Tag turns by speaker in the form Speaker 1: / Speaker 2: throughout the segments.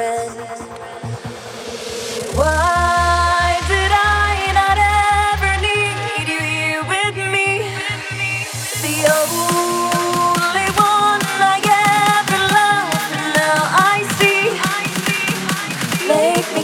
Speaker 1: friend. Why did I not ever need you here with me? The only one I ever loved, now I see. Make me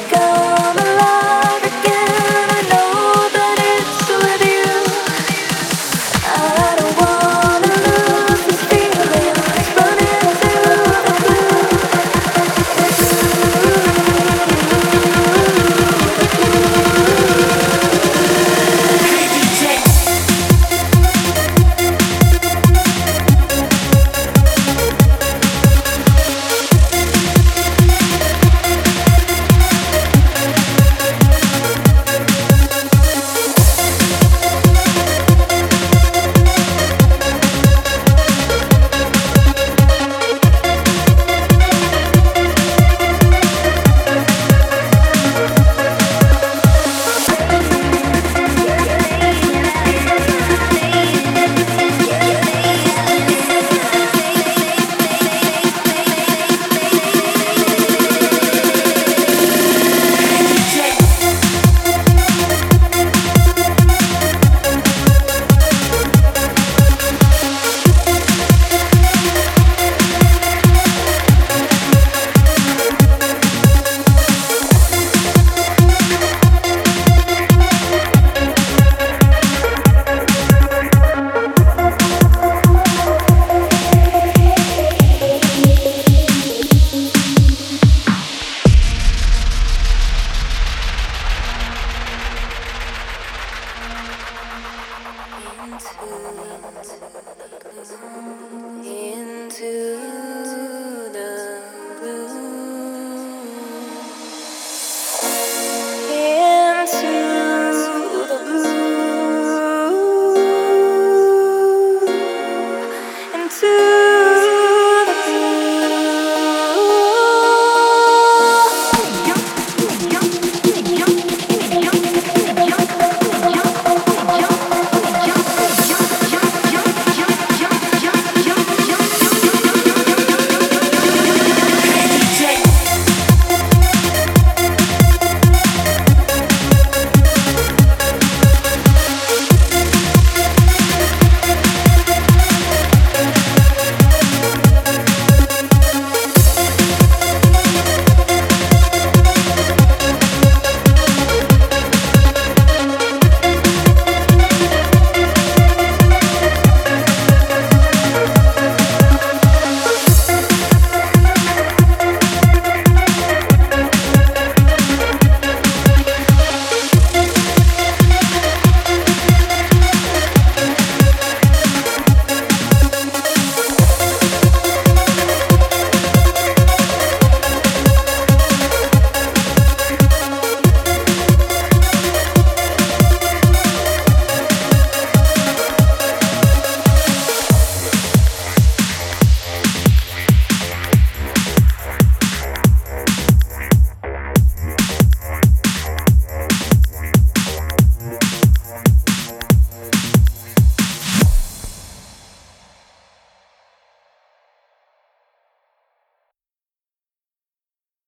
Speaker 1: into, into, into.